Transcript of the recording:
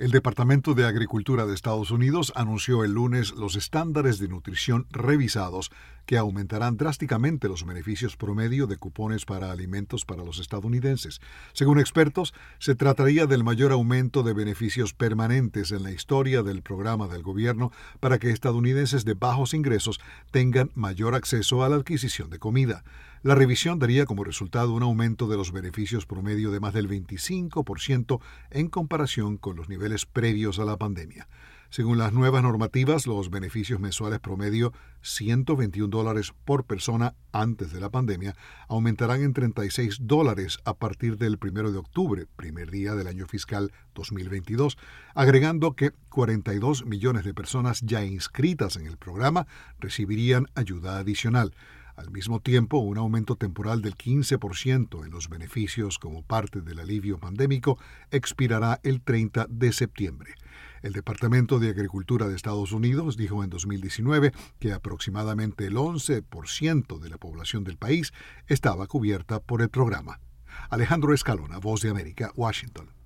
El Departamento de Agricultura de Estados Unidos anunció el lunes los estándares de nutrición revisados que aumentarán drásticamente los beneficios promedio de cupones para alimentos para los estadounidenses. Según expertos, se trataría del mayor aumento de beneficios permanentes en la historia del programa del gobierno para que estadounidenses de bajos ingresos tengan mayor acceso a la adquisición de comida. La revisión daría como resultado un aumento de los beneficios promedio de más del 25% en comparación con los niveles previos a la pandemia. Según las nuevas normativas, los beneficios mensuales promedio 121 dólares por persona antes de la pandemia aumentarán en 36 dólares a partir del 1 de octubre, primer día del año fiscal 2022, agregando que 42 millones de personas ya inscritas en el programa recibirían ayuda adicional. Al mismo tiempo, un aumento temporal del 15% en los beneficios como parte del alivio pandémico expirará el 30 de septiembre. El Departamento de Agricultura de Estados Unidos dijo en 2019 que aproximadamente el 11% de la población del país estaba cubierta por el programa. Alejandro Escalona, Voz de América, Washington.